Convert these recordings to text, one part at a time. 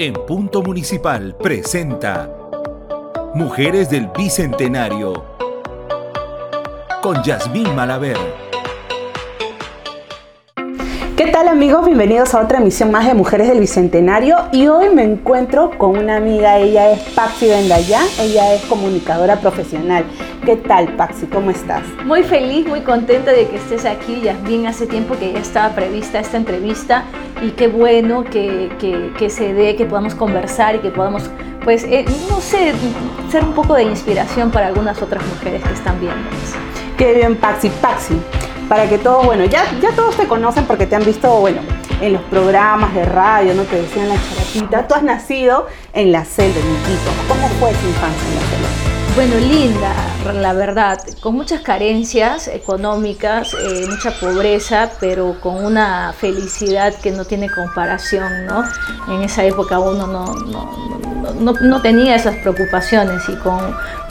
En Punto Municipal presenta Mujeres del Bicentenario con Yasmín Malaver. ¿Qué tal amigos? Bienvenidos a otra emisión más de Mujeres del Bicentenario y hoy me encuentro con una amiga, ella es Paxi Vendayá, ella es comunicadora profesional. ¿Qué tal Paxi? ¿Cómo estás? Muy feliz, muy contenta de que estés aquí, Yasmín, hace tiempo que ya estaba prevista esta entrevista y qué bueno que, que, se dé, que podamos conversar y que podamos, pues, eh, no sé, ser un poco de inspiración para algunas otras mujeres que están viendo. Qué bien, Paxi, Paxi. Para que todos, bueno, ya, ya todos te conocen porque te han visto, bueno, en los programas de radio, ¿no? Te decían la charatita. Tú has nacido en la selva, de Quito. ¿Cómo fue tu infancia en la selva? Bueno, linda, la verdad, con muchas carencias económicas, eh, mucha pobreza, pero con una felicidad que no tiene comparación, ¿no? En esa época uno no, no, tenía esas preocupaciones y con,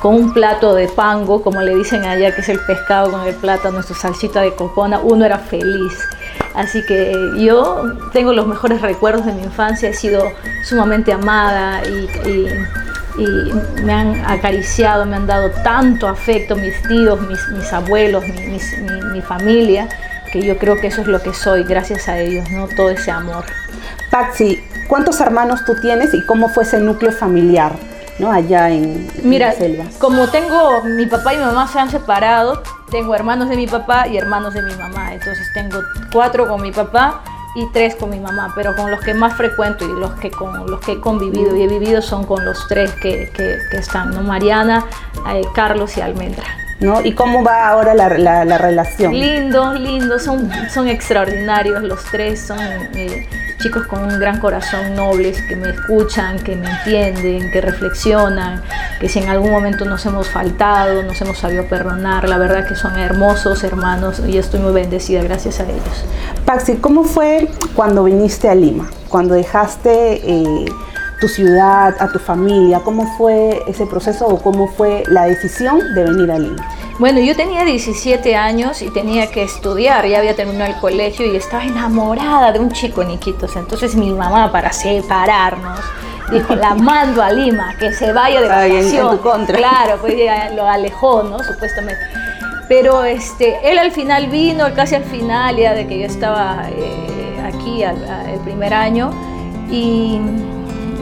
con, un plato de pango, como le dicen allá, que es el pescado con el plátano, su salsita de cocona, uno era feliz. Así que yo tengo los mejores recuerdos de mi infancia, he sido sumamente amada y me han acariciado, me han dado tanto afecto, mis tíos, mis, abuelos, mi, familia, que yo creo que eso es lo que soy, gracias a ellos, ¿no? Todo ese amor. Paxi, ¿cuántos hermanos tú tienes y cómo fue ese núcleo familiar? ¿no? allá en, Mira, como tengo, mi papá y mi mamá se han separado, tengo hermanos de mi papá y hermanos de mi mamá, entonces tengo cuatro con mi papá y tres con mi mamá, pero con los que más frecuento y los que con los que he convivido y he vivido son con los tres que, que, están, ¿no? Mariana, eh, Carlos y Almendra. ¿No? ¿Y cómo va ahora la, la, relación? Lindo, lindo, son, son extraordinarios los tres, son eh, chicos con un gran corazón, nobles, que me escuchan, que me entienden, que reflexionan, que si en algún momento nos hemos faltado, nos hemos sabido perdonar, la verdad que son hermosos hermanos y estoy muy bendecida gracias a ellos. Paxi, ¿cómo fue cuando viniste a Lima? Cuando dejaste eh, tu ciudad, a tu familia, ¿cómo fue ese proceso o cómo fue la decisión de venir a Lima? Bueno, yo tenía 17 años y tenía que estudiar, ya había terminado el colegio y estaba enamorada de un chico en Iquitos. Entonces mi mamá, para separarnos, dijo, la mando a Lima, que se vaya de vacación. En, tu contra. Claro, pues lo alejó, ¿no? Supuestamente. Pero este, él al final vino, casi al final, ya de que yo estaba eh, aquí el primer año, y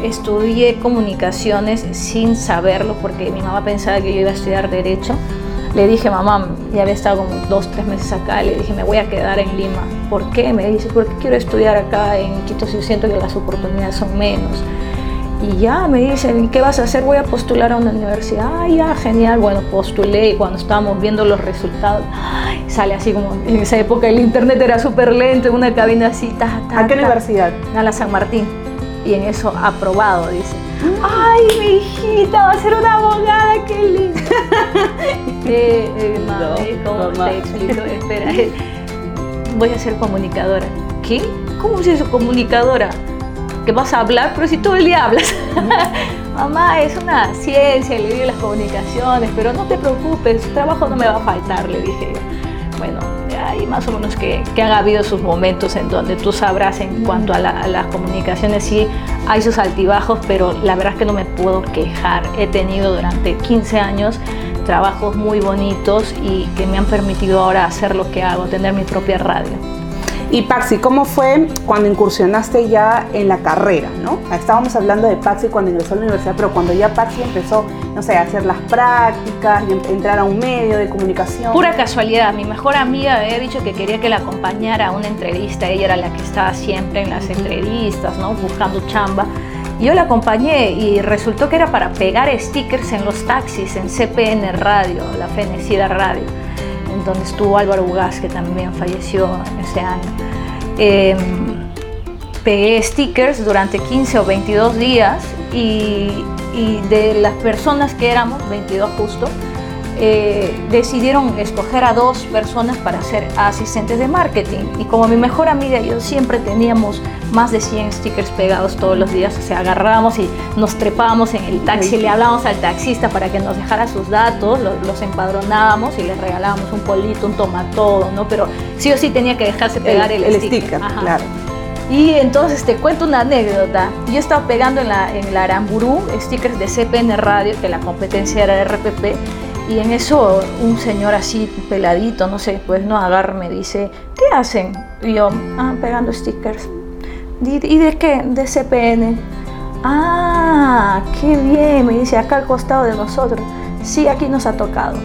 estudié comunicaciones sin saberlo, porque mi mamá pensaba que yo iba a estudiar Derecho le dije, mamá, ya había estado como dos, tres meses acá, le dije, me voy a quedar en Lima. ¿Por qué? Me dice, porque quiero estudiar acá en Quito si siento que las oportunidades son menos. Y ya me dicen, ¿qué vas a hacer? Voy a postular a una universidad. Ah, ya, genial. Bueno, postulé y cuando estábamos viendo los resultados, sale así como en esa época el internet era súper lento, en una cabina así. Ta, ¿A qué universidad? A la San Martín. Y en eso aprobado, dice. ¡Ay, mi hijita va a ser una abogada! ¡Qué lindo! eh, eh, mami, ¿cómo te explico? Espera, voy a ser comunicadora. ¿Qué? ¿Cómo es eso, comunicadora? ¿Que vas a hablar? Pero si todo el día hablas. Mamá, es una ciencia, le digo las comunicaciones, pero no te preocupes, trabajo no me va a faltar, le dije yo. Bueno, hay más o menos que, que, han habido sus momentos en donde tú sabrás en cuanto a, las comunicaciones, sí hay sus altibajos, pero la verdad es que no me puedo quejar. He tenido durante 15 años trabajos muy bonitos y que me han permitido ahora hacer lo que hago, tener mi propia radio. Y Paxi, ¿cómo fue cuando incursionaste ya en la carrera? ¿no? Estábamos hablando de Paxi cuando ingresó a la universidad, pero cuando ya Paxi empezó, no sé, a hacer las prácticas y entrar a un medio de comunicación. Pura casualidad, mi mejor amiga me había dicho que quería que la acompañara a una entrevista, ella era la que estaba siempre en las entrevistas, ¿no? buscando chamba. Yo la acompañé y resultó que era para pegar stickers en los taxis, en CPN Radio, la fenecida Radio donde estuvo Álvaro Ugaz, que también falleció ese año. Eh, pegué stickers durante 15 o 22 días y, y de las personas que éramos, 22 justo, eh, decidieron escoger a dos personas para ser asistentes de marketing. Y como mi mejor amiga y yo siempre teníamos más de 100 stickers pegados todos los días, o sea, agarrábamos y nos trepábamos en el taxi, le hablábamos al taxista para que nos dejara sus datos, los, empadronábamos y les regalábamos un polito, un tomatodo, ¿no? Pero sí o sí tenía que dejarse pegar el, sticker. claro. Y entonces te cuento una anécdota. Yo estaba pegando en la, en la Aramburú stickers de CPN Radio, que la competencia era de RPP, y en eso un señor así peladito, no sé, pues no agarra, me dice, ¿qué hacen? Y yo, ah, pegando stickers. ¿Y de qué? De CPN. Ah, qué bien, me dice, acá al costado de nosotros. Sí, aquí nos ha tocado.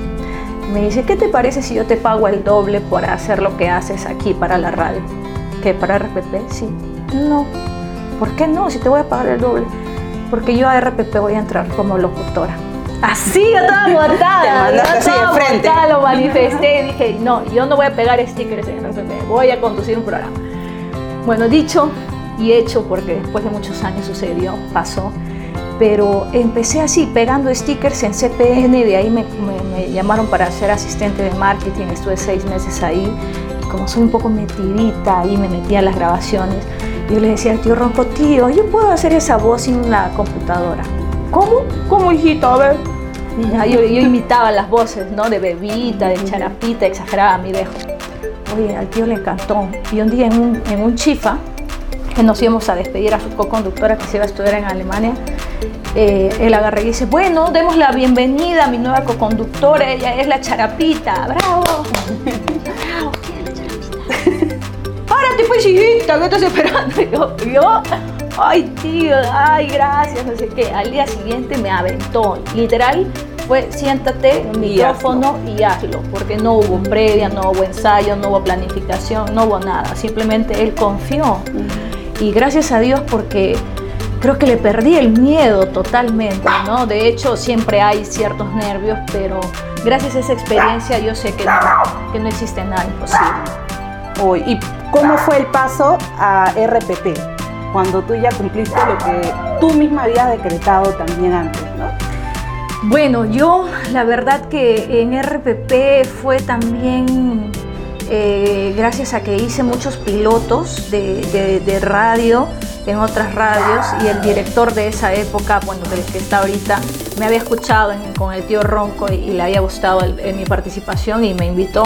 Me dice, ¿qué te parece si yo te pago el doble por hacer lo que haces aquí para la radio? ¿Qué? ¿Para RPP? Sí. No. ¿Por qué no? Si te voy a pagar el doble. Porque yo a RPP voy a entrar como locutora. Así, yo estaba botada. yo estaba botada, lo manifesté y dije, no, yo no voy a pegar stickers en RPP, voy a conducir un programa. Bueno, dicho y hecho, porque después de muchos años sucedió, pasó, pero empecé así, pegando stickers en CPN, de ahí me, me llamaron para ser asistente de marketing, estuve seis meses ahí, como soy un poco metidita, ahí me metía a las grabaciones, yo le decía al tío Ronco, tío, yo puedo hacer esa voz sin la computadora. ¿Cómo? ¿Cómo, hijito? A ver. yo, imitaba las voces, ¿no? De bebita, de charapita, exageraba mi dejo. Oye, al tío le encantó. Y un día en un, en un chifa, que nos íbamos a despedir a su co-conductora que se iba a estudiar en Alemania, eh, él agarra y dice, bueno, demos la bienvenida a mi nueva co-conductora, ella es la charapita, bravo. bravo, Párate pues hijita, ¿qué estás esperando? yo, yo ay tío, ay gracias, no sé qué. Al día siguiente me aventó, literal, fue siéntate, un micrófono y hazlo, porque no hubo previa, no hubo ensayo, no hubo planificación, no hubo nada, simplemente él confió. Y gracias a Dios porque creo que le perdí el miedo totalmente, ¿no? De hecho, siempre hay ciertos nervios, pero gracias a esa experiencia yo sé que no, que no existe nada imposible. ¿Y cómo fue el paso a RPP? Cuando tú ya cumpliste lo que tú misma habías decretado también antes, ¿no? Bueno, yo la verdad que en RPP fue también eh, gracias a que hice muchos pilotos de, radio en otras radios y el director de esa época, bueno, del que está ahorita, me había escuchado con el tío Ronco y, le había gustado mi participación y me invitó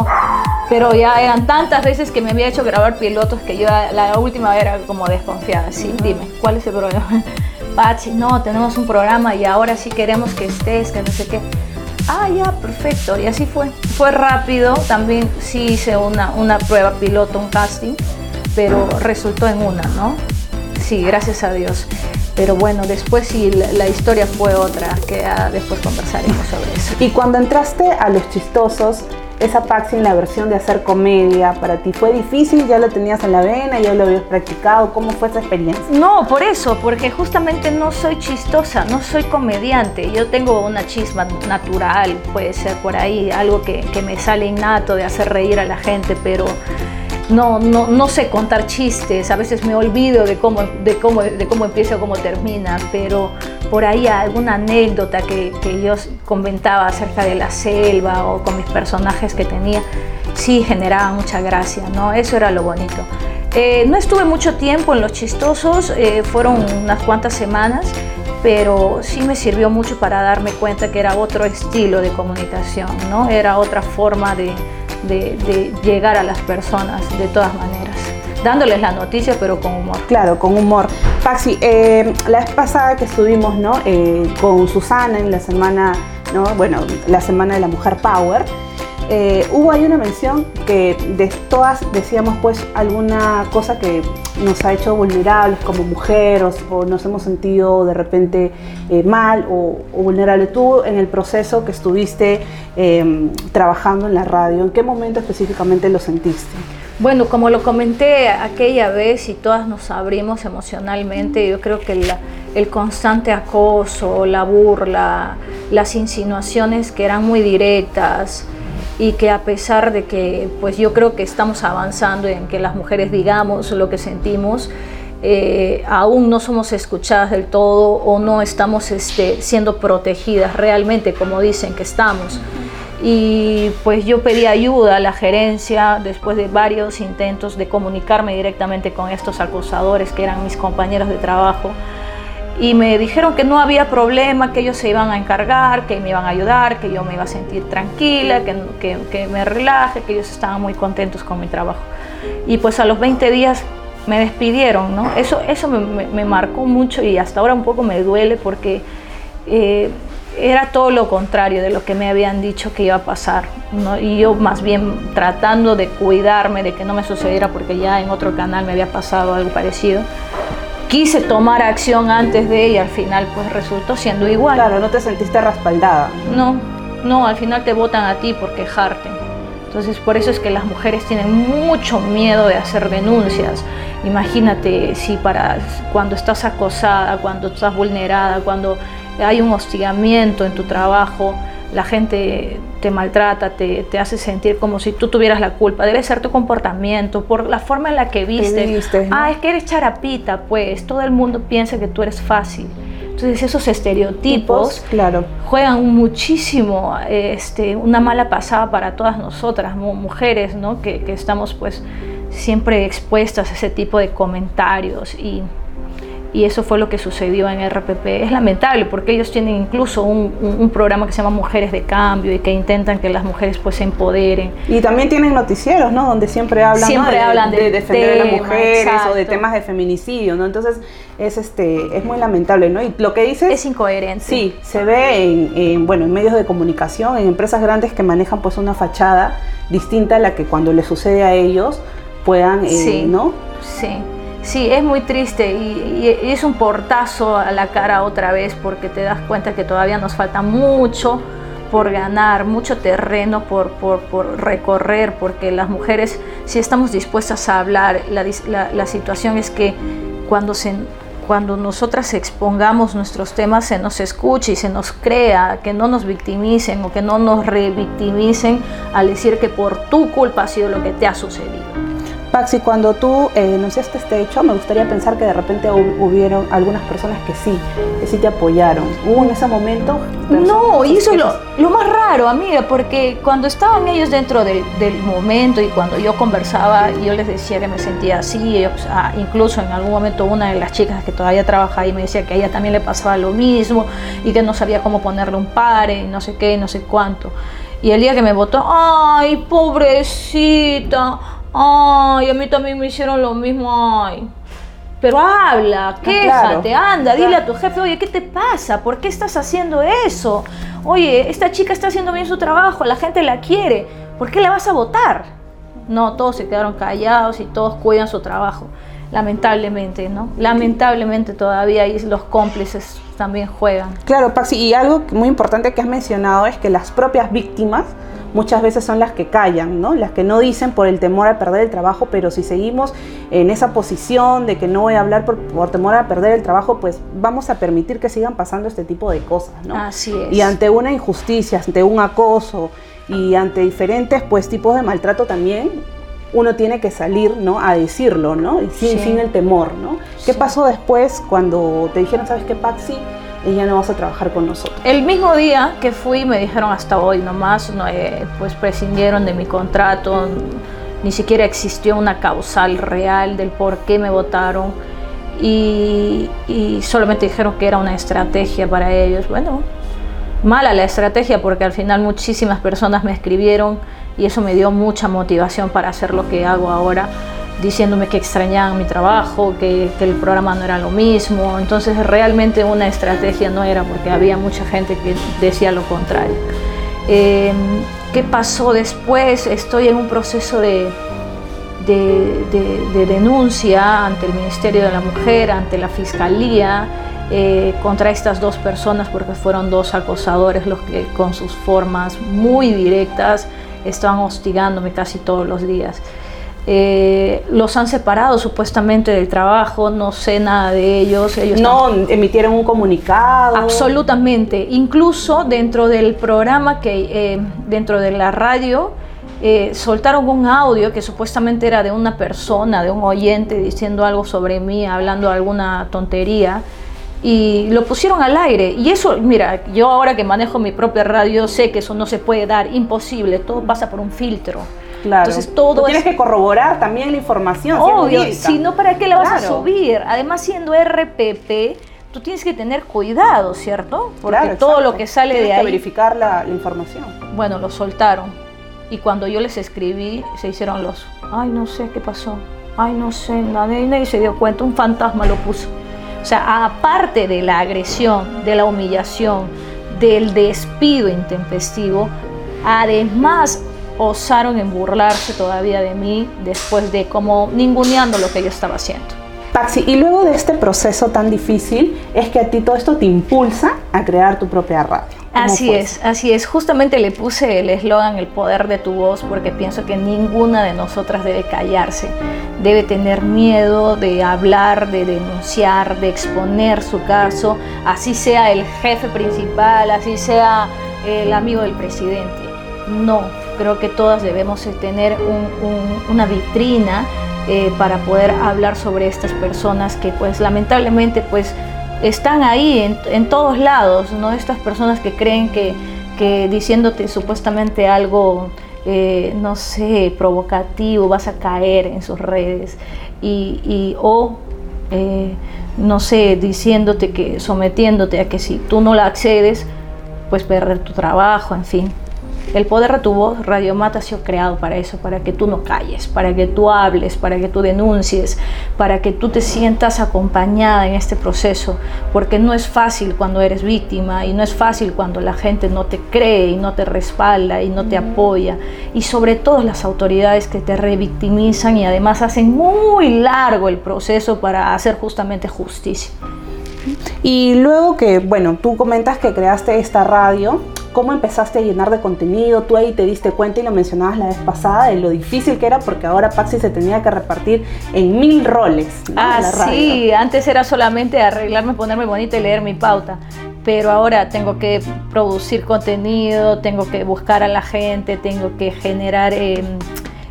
pero ya eran tantas veces que me había hecho grabar pilotos que yo la última era como desconfiada. Sí, dime, ¿cuál es el problema? Pachi, no, tenemos un programa y ahora sí queremos que estés, que no sé qué. Ah, ya, perfecto. Y así fue. Fue rápido. También sí hice una, una prueba piloto, un casting, pero resultó en una, ¿no? Sí, gracias a Dios. Pero bueno, después sí, la, historia fue otra, que después conversaremos sobre eso. Y cuando entraste a Los Chistosos, esa Paxi en la versión de hacer comedia para ti? ¿Fue difícil? ¿Ya lo tenías en la vena? ¿Ya lo habías practicado? ¿Cómo fue esa experiencia? No, por eso, porque justamente no soy chistosa, no soy comediante. Yo tengo una chisma natural, puede ser por ahí, algo que, que me sale innato de hacer reír a la gente, pero no, no, no, sé contar chistes, a veces me olvido de cómo, de cómo, de cómo empieza o cómo termina, pero por ahí alguna anécdota que, que, yo comentaba acerca de la selva o con mis personajes que tenía, sí generaba mucha gracia, ¿no? Eso era lo bonito. Eh, no estuve mucho tiempo en Los Chistosos, eh, fueron unas cuantas semanas, pero sí me sirvió mucho para darme cuenta que era otro estilo de comunicación, ¿no? Era otra forma de de, llegar a las personas de todas maneras dándoles la noticia, pero con humor. Claro, con humor. Paxi, eh, la vez pasada que estuvimos ¿no? Eh, con Susana en la semana, ¿no? bueno, la semana de la mujer Power, eh, hubo ahí una mención que de todas decíamos pues alguna cosa que nos ha hecho vulnerables como mujeres o, nos hemos sentido de repente eh, mal o, vulnerables. Tú en el proceso que estuviste em, trabajando en la radio, ¿en qué momento específicamente lo sentiste? Bueno, como lo comenté aquella vez y todas nos abrimos emocionalmente, yo creo que el constante acoso, la burla, las insinuaciones que eran muy directas, y que a pesar de que pues yo creo que estamos avanzando en que las mujeres digamos lo que sentimos, eh, aún no somos escuchadas del todo o no estamos este, siendo protegidas realmente como dicen que estamos. Y pues yo pedí ayuda a la gerencia después de varios intentos de comunicarme directamente con estos acusadores que eran mis compañeros de trabajo y me dijeron que no había problema, que ellos se iban a encargar, que me iban a ayudar, que yo me iba a sentir tranquila, que, que, me relaje, que ellos estaban muy contentos con mi trabajo. Y pues a los 20 días me despidieron, ¿no? Eso, eso me, marcó mucho y hasta ahora un poco me duele porque eh, era todo lo contrario de lo que me habían dicho que iba a pasar. ¿no? Y yo más bien tratando de cuidarme de que no me sucediera porque ya en otro canal me había pasado algo parecido. Quise tomar acción antes de y al final pues resultó siendo igual. Claro, no te sentiste respaldada. No, no, al final te votan a ti por quejarte. Entonces por eso es que las mujeres tienen mucho miedo de hacer denuncias. Imagínate si para cuando estás acosada, cuando estás vulnerada, cuando hay un hostigamiento en tu trabajo, la gente te maltrata, te, hace sentir como si tú tuvieras la culpa. Debe ser tu comportamiento, por la forma en la que viste. Ah, es que eres charapita, pues todo el mundo piensa que tú eres fácil. Entonces esos estereotipos claro. juegan muchísimo este, una mala pasada para todas nosotras, mujeres, ¿no? que, que estamos pues siempre expuestas a ese tipo de comentarios y y eso fue lo que sucedió en RPP. Es lamentable porque ellos tienen incluso un, programa que se llama Mujeres de Cambio y que intentan que las mujeres pues se empoderen. Y también tienen noticieros, ¿no? Donde siempre hablan, siempre hablan de, defender a las mujeres o de temas de feminicidio, ¿no? Entonces es este es muy lamentable, ¿no? Y lo que dices es incoherente. Sí, se ve en, bueno en medios de comunicación, en empresas grandes que manejan pues una fachada distinta a la que cuando le sucede a ellos puedan, eh, ¿no? Sí. Sí, es muy triste y, es un portazo a la cara otra vez porque te das cuenta que todavía nos falta mucho por ganar, mucho terreno por, recorrer, porque las mujeres, si estamos dispuestas a hablar, la, situación es que cuando, se, cuando nosotras expongamos nuestros temas se nos escuche y se nos crea, que no nos victimicen o que no nos revictimicen al decir que por tu culpa ha sido lo que te ha sucedido. Paxi, cuando tú eh, enunciaste este hecho, me gustaría pensar que de repente hubieron algunas personas que sí, que sí te apoyaron. ¿Hubo en ese momento? No, y eso es lo, más raro, amiga, porque cuando estaban ellos dentro del, momento y cuando yo conversaba, yo les decía que me sentía así, ah, incluso en algún momento una de las chicas que todavía trabaja ahí me decía que a ella también le pasaba lo mismo y que no sabía cómo ponerle un pare y no sé qué, no sé cuánto. Y el día que me votó, ay, pobrecita, Ay, a mí también me hicieron lo mismo. Ay. Pero habla, ah, quéjate, anda, dile a tu jefe, oye, ¿qué te pasa? ¿Por qué estás haciendo eso? Oye, esta chica está haciendo bien su trabajo, la gente la quiere, ¿por qué la vas a votar? No, todos se quedaron callados y todos cuidan su trabajo, lamentablemente, ¿no? Lamentablemente todavía ahí los cómplices también juegan. Claro, Paxi, y algo muy importante que has mencionado es que las propias víctimas muchas veces son las que callan, ¿no? Las que no dicen por el temor a perder el trabajo, pero si seguimos en esa posición de que no voy a hablar por, temor a perder el trabajo, pues vamos a permitir que sigan pasando este tipo de cosas, ¿no? Así es. Y ante una injusticia, ante un acoso y ante diferentes pues tipos de maltrato también, uno tiene que salir, ¿no? A decirlo, ¿no? Y sin, sin el temor, ¿no? ¿Qué pasó después cuando te dijeron, sabes qué, Patsy? Y ya no vas a trabajar con nosotros. El mismo día que fui me dijeron hasta hoy nomás, no, eh, pues prescindieron de mi contrato, ni siquiera existió una causal real del por qué me votaron y, y solamente dijeron que era una estrategia para ellos. Bueno, mala la estrategia porque al final muchísimas personas me escribieron y eso me dio mucha motivación para hacer lo que hago ahora diciéndome que extrañaban mi trabajo, que, el programa no era lo mismo. Entonces realmente una estrategia no era porque había mucha gente que decía lo contrario. Em, ¿Qué pasó después? Estoy en un proceso de, de, denuncia ante el Ministerio de la Mujer, ante la Fiscalía, eh, contra estas dos personas porque fueron dos acosadores los que con sus formas muy directas estaban hostigándome casi todos los días. Eh, los han separado supuestamente del trabajo, no sé nada de ellos. ellos no emitieron un comunicado. Absolutamente. Incluso dentro del programa que, eh, dentro de la radio, eh, soltaron un audio que supuestamente era de una persona, de un oyente, diciendo algo sobre mí, hablando alguna tontería. Y lo pusieron al aire. Y eso, mira, yo ahora que manejo mi propia radio sé que eso no se puede dar, imposible, todo pasa por un filtro. Entonces todo tienes que corroborar también la información. Obvio, si no, ¿para qué la vas a subir? Además, siendo RPP, tú tienes que tener cuidado, ¿cierto? Porque todo lo que sale de ahí. que verificar la, información. Bueno, lo soltaron. Y cuando yo les escribí, se hicieron los. Ay, no sé qué pasó. Ay, no sé, nadie, nadie se dio cuenta, un fantasma lo puso. O sea, aparte de la agresión, de la humillación, del despido intempestivo, además osaron en burlarse todavía de mí después de como ninguneando lo que yo estaba haciendo. Paxi, y luego de este proceso tan difícil, es que a ti todo esto te impulsa a crear tu propia radio. Así es, así es. Justamente le puse el eslogan El poder de tu voz porque pienso que ninguna de nosotras debe callarse, debe tener miedo de hablar, de denunciar, de exponer su caso, así sea el jefe principal, así sea el amigo del presidente. No, creo que todas debemos tener una vitrina eh, para poder hablar sobre estas personas que pues lamentablemente pues están ahí en, todos lados, ¿no? Estas personas que creen que, diciéndote supuestamente algo, eh, no sé, provocativo, vas a caer en sus redes. Y, o, eh, no sé, diciéndote que, sometiéndote a que si tú no la accedes, pues perder tu trabajo, en fin. El poder de tu voz, Radio Mata, ha sido creado para eso, para que tú no calles, para que tú hables, para que tú denuncies, para que tú te sientas acompañada en este proceso, porque no es fácil cuando eres víctima y no es fácil cuando la gente no te cree y no te respalda y no te apoya, y sobre todo las autoridades que te revictimizan y además hacen muy largo el proceso para hacer justamente justicia. Y luego que, bueno, tú comentas que creaste esta radio, cómo empezaste a llenar de contenido, tú ahí te diste cuenta y lo mencionabas la vez pasada de lo difícil que era porque ahora Paxi se tenía que repartir en mil roles. Ah, sí, antes era solamente arreglarme, ponerme bonita y leer mi pauta pero ahora tengo que producir contenido, tengo que buscar a la gente, tengo que generar em,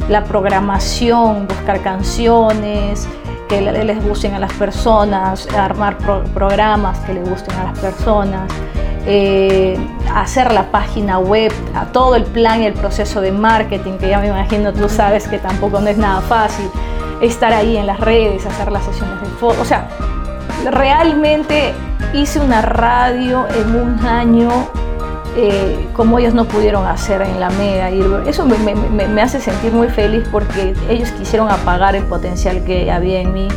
la programación, buscar canciones que les gusten a las personas, armar programas que les gusten a las personas. Eh, hacer la página web, a todo el plan y el proceso de marketing, que ya me imagino tú sabes que tampoco no es nada fácil, estar ahí en las redes, hacer las sesiones de fotos, o sea, realmente hice una radio en un año eh, como ellos no pudieron hacer en la MEA. Y eso me, hace sentir muy feliz porque ellos quisieron apagar el potencial que había en mí,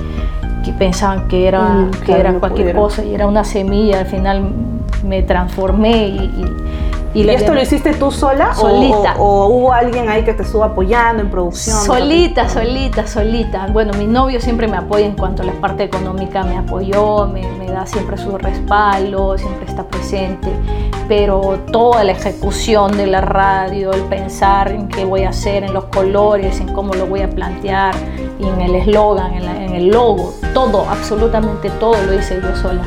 que pensaban que era, mm, que era cualquier cosa y era una semilla. Al final me transformé y, y, esto lo hiciste tú sola? Solita. O, hubo alguien ahí que te estuvo apoyando en producción? Solita, solita, solita. Bueno, mi novio siempre me apoya en cuanto a la parte económica, me apoyó, me, me da siempre su respaldo, siempre está presente. Pero toda la ejecución de la radio, el pensar en qué voy a hacer, en los colores, en cómo lo voy a plantear, y en el eslogan, en, en el logo, todo, absolutamente todo lo hice yo sola.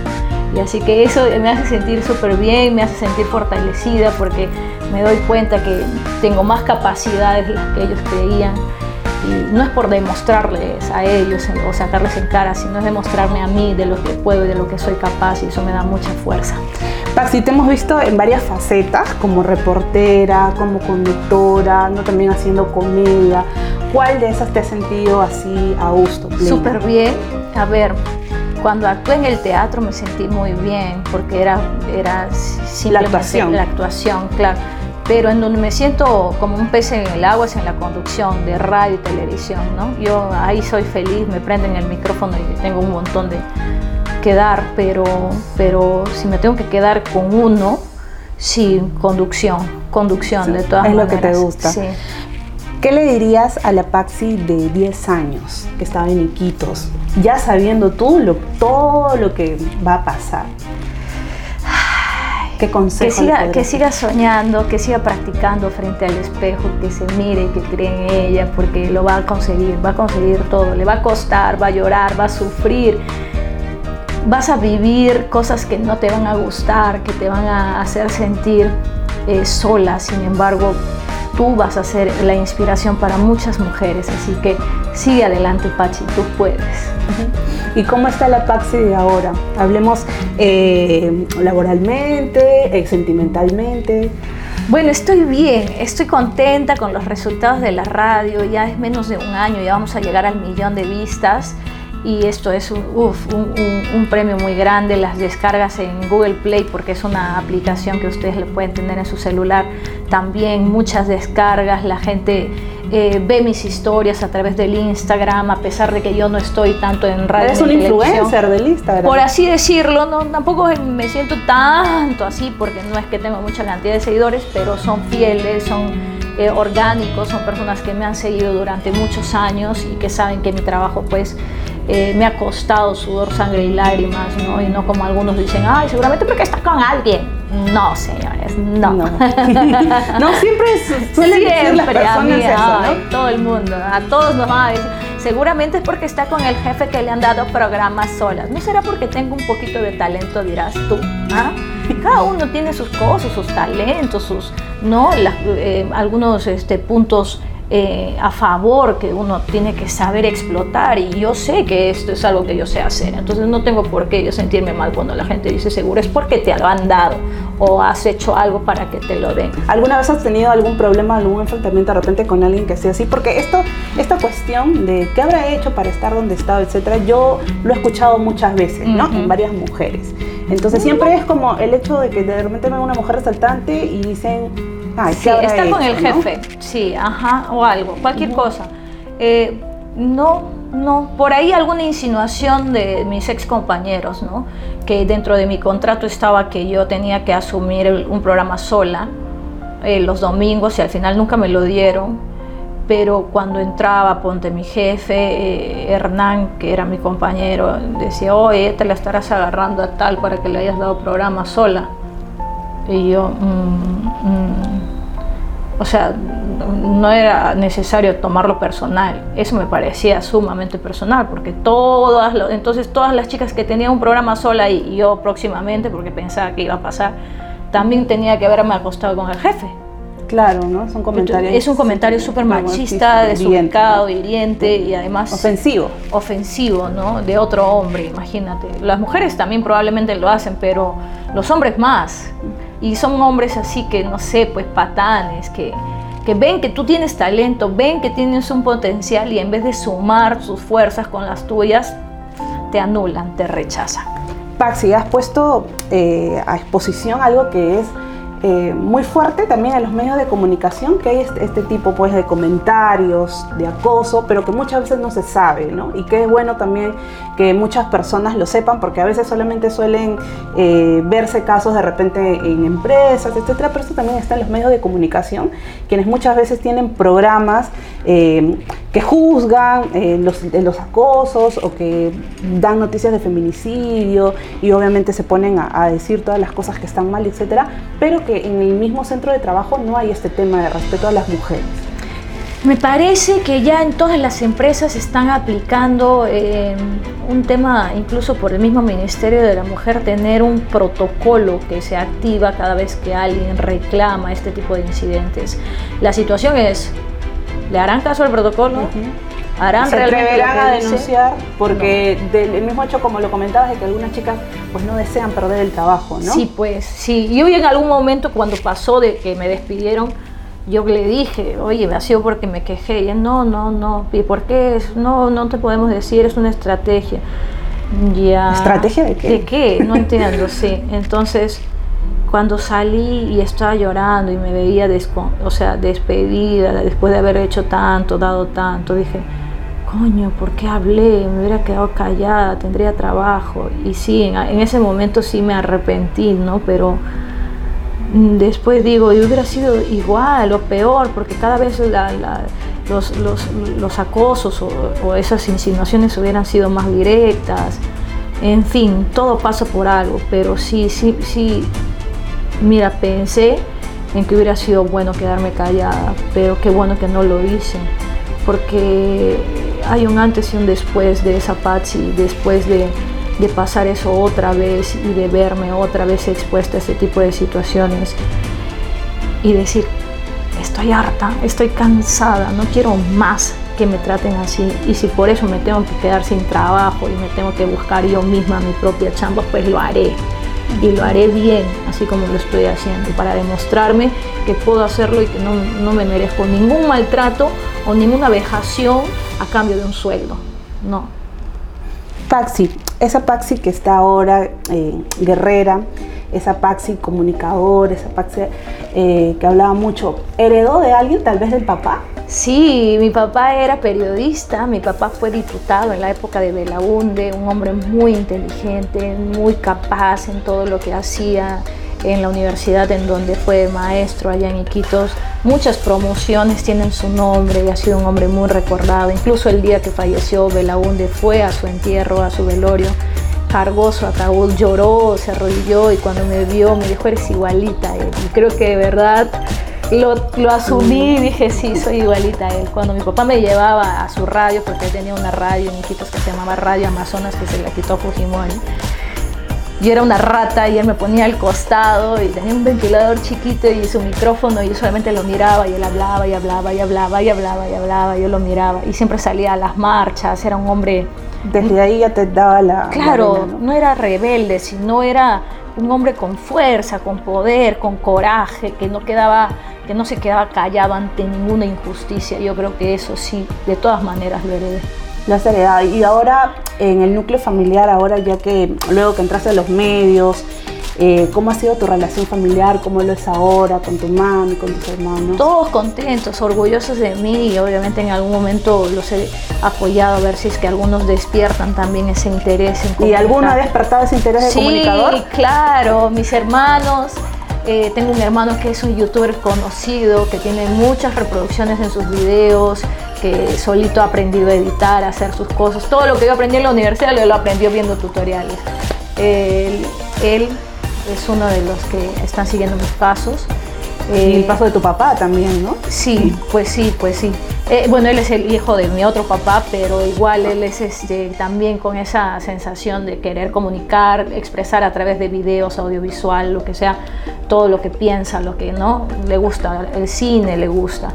Y así que eso me hace sentir súper bien, me hace sentir fortalecida porque me doy cuenta que tengo más capacidades de las que ellos creían. Y no es por demostrarles a ellos o sacarles en cara, sino es demostrarme a mí de lo que puedo y de lo que soy capaz y eso me da mucha fuerza. Paxi, te hemos visto en varias facetas, como reportera, como conductora, ¿no? también haciendo comedia. ¿Cuál de esas te has sentido así a gusto? Súper bien. A ver, cuando actué en el teatro me sentí muy bien porque era, era la actuación. la actuación, claro. Pero en donde me siento como un pez en el agua es en la conducción de radio y televisión, ¿no? Yo ahí soy feliz, me prenden el micrófono y tengo un montón de que dar, pero, pero si me tengo que quedar con uno, sí, conducción, conducción de todas maneras. Es lo que te gusta. Sí. ¿Qué le dirías a la Paxi de 10 años que estaba en Iquitos, ya sabiendo tú lo, todo lo que va a pasar? ¿Qué consejo que siga, que siga soñando, que siga practicando frente al espejo, que se mire, que cree en ella, porque lo va a conseguir, va a conseguir todo. Le va a costar, va a llorar, va a sufrir. Vas a vivir cosas que no te van a gustar, que te van a hacer sentir eh, sola. Sin embargo, tú vas a ser la inspiración para muchas mujeres, así que sigue adelante Pachi, tú puedes. ¿Y cómo está la Paxi de ahora? Hablemos eh, laboralmente, eh, sentimentalmente. Bueno, estoy bien, estoy contenta con los resultados de la radio, ya es menos de un año, ya vamos a llegar al millón de vistas y esto es un, un, premio muy grande, las descargas en Google Play porque es una aplicación que ustedes le pueden tener en su celular, también muchas descargas, la gente eh, ve mis historias a través del Instagram, a pesar de que yo no estoy tanto en radio. Es un influencer del Instagram. Por así decirlo, no, tampoco me siento tanto así porque no es que tengo mucha cantidad de seguidores, pero son fieles, son eh, orgánicos, son personas que me han seguido durante muchos años y que saben que mi trabajo pues eh, me ha costado sudor, sangre y lágrimas, ¿no? Y no como algunos dicen, ay, seguramente porque estás con alguien. No, señores, no. No, no siempre suelen decir las personas eso, ¿no? Todo el mundo, a todos nos van a decir, seguramente es porque está con el jefe que le han dado programas solas. ¿No será porque tengo un poquito de talento, dirás tú? ¿ah? Cada uno tiene sus cosas, sus talentos, sus, ¿no? Eh, algunos este, puntos eh, a favor que uno tiene que saber explotar y yo sé que esto es algo que yo sé hacer. Entonces no tengo por qué yo sentirme mal cuando la gente dice seguro, es porque te lo han dado o has hecho algo para que te lo den. ¿Alguna vez has tenido algún problema, algún enfrentamiento de repente con alguien que sea así? Porque esto, esta cuestión de qué habrá hecho para estar donde estaba, etcétera, yo lo he escuchado muchas veces, ¿no? En varias mujeres. Entonces siempre es como el hecho de que de repente ven una mujer resaltante y dicen sí, está con el jefe, sí, ajá, o algo, cualquier cosa. Eh, no, no, por ahí alguna insinuación de mis ex compañeros, ¿no? Que dentro de mi contrato estaba que yo tenía que asumir un programa sola eh, los domingos y al final nunca me lo dieron. Pero cuando entraba, ponte mi jefe, eh, Hernán, que era mi compañero, decía, oye, te la estarás agarrando a tal para que le hayas dado programa sola. Y yo, mm, mm, o sea, no era necesario tomarlo personal. Eso me parecía sumamente personal, porque todas, entonces todas las chicas que tenían un programa sola y yo próximamente, porque pensaba que iba a pasar, también tenía que haberme acostado con el jefe. Claro, ¿no? Son comentarios. Es un comentario súper machista, desubicado, hiriente y además. Ofensivo. Ofensivo, ¿no? De otro hombre, imagínate. Las mujeres también probablemente lo hacen, pero los hombres más. Y son hombres así que, no sé, pues patanes, que, que ven que tú tienes talento, ven que tienes un potencial y en vez de sumar sus fuerzas con las tuyas, te anulan, te rechazan. Paxi, has puesto eh, a exposición algo que es eh, muy fuerte también en los medios de comunicación que hay este, este, tipo pues de comentarios, de acoso, pero que muchas veces no se sabe, ¿no? Y que es bueno también que muchas personas lo sepan porque a veces solamente suelen eh, verse casos de repente en empresas, etcétera, pero esto también está en los medios de comunicación, quienes muchas veces tienen programas eh, que juzgan los, los, acosos o que dan noticias de feminicidio y obviamente se ponen a, decir todas las cosas que están mal, etcétera, pero en el mismo centro de trabajo no hay este tema de respeto a las mujeres. Me parece que ya en todas las empresas están aplicando eh, un tema, incluso por el mismo Ministerio de la Mujer, tener un protocolo que se activa cada vez que alguien reclama este tipo de incidentes. La situación es, ¿le harán caso al protocolo? harán se atreverán a denunciar porque del mismo hecho como lo comentabas de que algunas chicas pues no desean perder el trabajo, ¿no? Sí, pues sí. Yo en algún momento cuando pasó de que me despidieron, yo le dije, oye, me ha sido porque me quejé. Y él, no, no, no. ¿Y por qué? No, no te podemos decir, es una estrategia. Ya. ¿Estrategia de qué? ¿De qué? No entiendo, sí. Entonces, cuando salí y estaba llorando y me veía o sea, despedida después de haber hecho tanto, dado tanto, dije, coño, ¿por qué hablé? Me hubiera quedado callada, tendría trabajo. Y sí, en, ese momento sí me arrepentí, ¿no? Pero mm, después digo, y hubiera sido igual o peor, porque cada vez los, acosos o, o, esas insinuaciones hubieran sido más directas. En fin, todo pasa por algo, pero sí, sí, sí, mira, pensé en que hubiera sido bueno quedarme callada, pero qué bueno que no lo hice, porque hay un antes y un después de esa Patsy, después de, pasar eso otra vez y de verme otra vez expuesta a ese tipo de situaciones y decir, estoy harta, estoy cansada, no quiero más que me traten así y si por eso me tengo que quedar sin trabajo y me tengo que buscar yo misma mi propia chamba, pues lo haré y lo haré bien, así como lo estoy haciendo, para demostrarme que puedo hacerlo y que no, no me merezco ningún maltrato o ninguna vejación a cambio de un sueldo. No. Paxi, esa Paxi que está ahora eh, guerrera, esa Paxi comunicador, esa Paxi eh, que hablaba mucho, ¿heredó de alguien, tal vez del papá? Sí, mi papá era periodista, mi papá fue diputado en la época de Belaunde, un hombre muy inteligente, muy capaz en todo lo que hacía en la universidad en donde fue maestro allá en Iquitos. Muchas promociones tienen su nombre y ha sido un hombre muy recordado. Incluso el día que falleció Belaunde fue a su entierro, a su velorio, cargó su ataúd, lloró, se arrodilló y cuando me vio me dijo, eres igualita. Y creo que de verdad lo, lo, asumí y dije, sí, soy igualita a él. Cuando mi papá me llevaba a su radio, porque él tenía una radio en Iquitos que se llamaba Radio Amazonas, que se la quitó Fujimori, yo era una rata y él me ponía al costado y tenía un ventilador chiquito y su micrófono y yo solamente lo miraba y él hablaba y hablaba y hablaba y hablaba y hablaba, y yo lo miraba y siempre salía a las marchas, era un hombre... Desde ahí ya te daba la... Claro, ¿no? ¿no? era rebelde, sino era un hombre con fuerza, con poder, con coraje, que no quedaba que no se quedaba callado ante ninguna injusticia. Yo creo que eso sí, de todas maneras lo heredé. La seriedad. Y ahora en el núcleo familiar, ahora ya que luego que entraste a los medios, eh, ¿cómo ha sido tu relación familiar? ¿Cómo lo es ahora con tu mami, con tus hermanos? Todos contentos, orgullosos de mí y obviamente en algún momento los he apoyado a ver si es que algunos despiertan también ese interés en ¿Y alguno ha despertado ese interés de sí, comunicador? Sí, claro, mis hermanos. Eh, tengo un hermano que es un youtuber conocido, que tiene muchas reproducciones en sus videos, que solito ha aprendido a editar, a hacer sus cosas. Todo lo que yo aprendí en la universidad lo aprendió viendo tutoriales. Él, él es uno de los que están siguiendo mis pasos. Y el paso de tu papá también, ¿no? Sí, pues sí, pues sí. Eh, bueno, él es el hijo de mi otro papá, pero igual él es este, también con esa sensación de querer comunicar, expresar a través de videos, audiovisual, lo que sea, todo lo que piensa, lo que no le gusta, el cine le gusta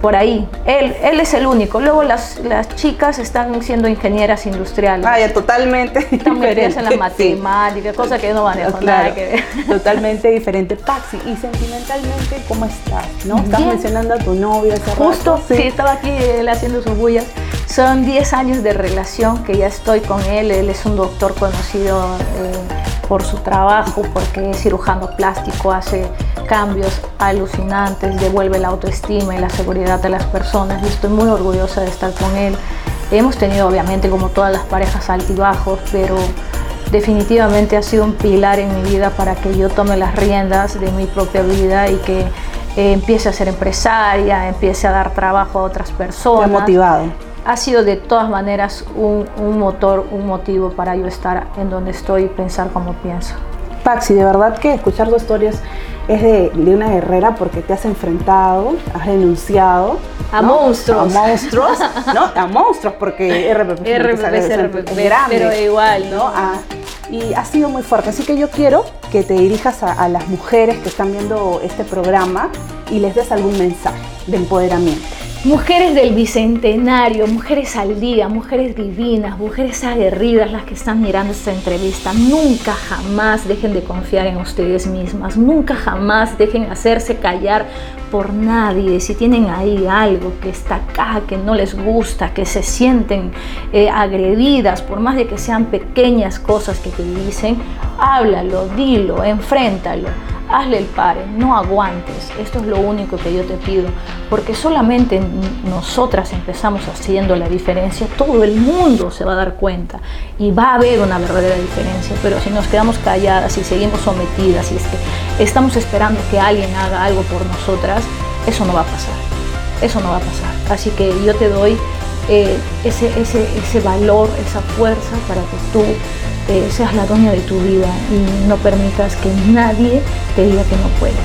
por ahí. Él, él es el único. Luego las, las chicas están siendo ingenieras industriales. Ah, ya totalmente Están metidas en la matemática, sí. cosa que no manejo claro, nada que ver. Totalmente diferente. Paxi, y sentimentalmente, ¿cómo estás? ¿No? Estás Bien. mencionando a tu novio hace Justo, rato. sí. estaba aquí él haciendo sus bullas. Son 10 años de relación que ya estoy con él. Él es un doctor conocido eh, por su trabajo, porque es cirujano plástico, hace cambios alucinantes, devuelve la autoestima y la seguridad de las personas y estoy muy orgullosa de estar con él. Hemos tenido obviamente como todas las parejas altibajos, pero definitivamente ha sido un pilar en mi vida para que yo tome las riendas de mi propia vida y que eh, empiece a ser empresaria, empiece a dar trabajo a otras personas. Te ha motivado. Ha sido de todas maneras un, un motor, un motivo para yo estar en donde estoy y pensar como pienso. Paxi, de verdad que escuchar tus historias es de, de, una guerrera porque te has enfrentado, has denunciado a ¿no? monstruos, a monstruos, no, a monstruos porque RPP, RPP es RPP, es grande, pero igual, ¿no? A, y ha sido muy fuerte, así que yo quiero que te dirijas a, a las mujeres que están viendo este programa y les des algún mensaje de empoderamiento. Mujeres del Bicentenario, mujeres al día, mujeres divinas, mujeres aguerridas las que están mirando esta entrevista, nunca jamás dejen de confiar en ustedes mismas, nunca jamás dejen hacerse callar por nadie. Si tienen ahí algo que está acá, que no les gusta, que se sienten eh, agredidas, por más de que sean pequeñas cosas que te dicen, háblalo, dilo, enfréntalo hazle el pare, no aguantes. Esto es lo único que yo te pido, porque solamente nosotras empezamos haciendo la diferencia, todo el mundo se va a dar cuenta y va a haber una verdadera diferencia, pero si nos quedamos calladas y seguimos sometidas y es que estamos esperando que alguien haga algo por nosotras, eso no va a pasar, eso no va a pasar. Así que yo te doy eh, ese, ese, ese valor, esa fuerza para que tú eh, seas la dueña de tu vida y no permitas que nadie te diga que no puedes.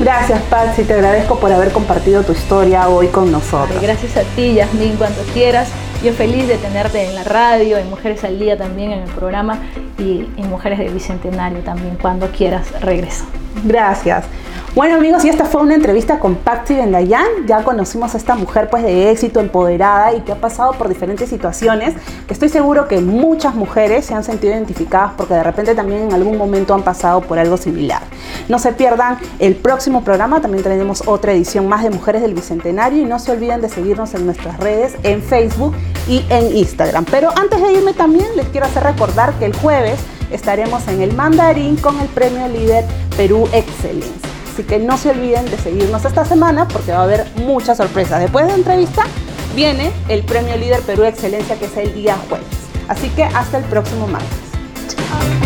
Gracias, Patsy. Te agradezco por haber compartido tu historia hoy con nosotros. Gracias a ti, Yasmin, cuando quieras. Yo feliz de tenerte en la radio, en Mujeres al Día también en el programa y en Mujeres del Bicentenario también. Cuando quieras, regreso. Gracias. Bueno amigos, y esta fue una entrevista con Patsy Bendayan. Ya conocimos a esta mujer pues de éxito, empoderada y que ha pasado por diferentes situaciones. Estoy seguro que muchas mujeres se han sentido identificadas porque de repente también en algún momento han pasado por algo similar. No se pierdan el próximo programa, también tenemos otra edición más de Mujeres del Bicentenario y no se olviden de seguirnos en nuestras redes, en Facebook y en Instagram. Pero antes de irme también les quiero hacer recordar que el jueves estaremos en el Mandarín con el Premio Líder Perú Excelencia. Así que no se olviden de seguirnos esta semana porque va a haber muchas sorpresas. Después de la entrevista viene el Premio Líder Perú Excelencia que es el día jueves. Así que hasta el próximo martes.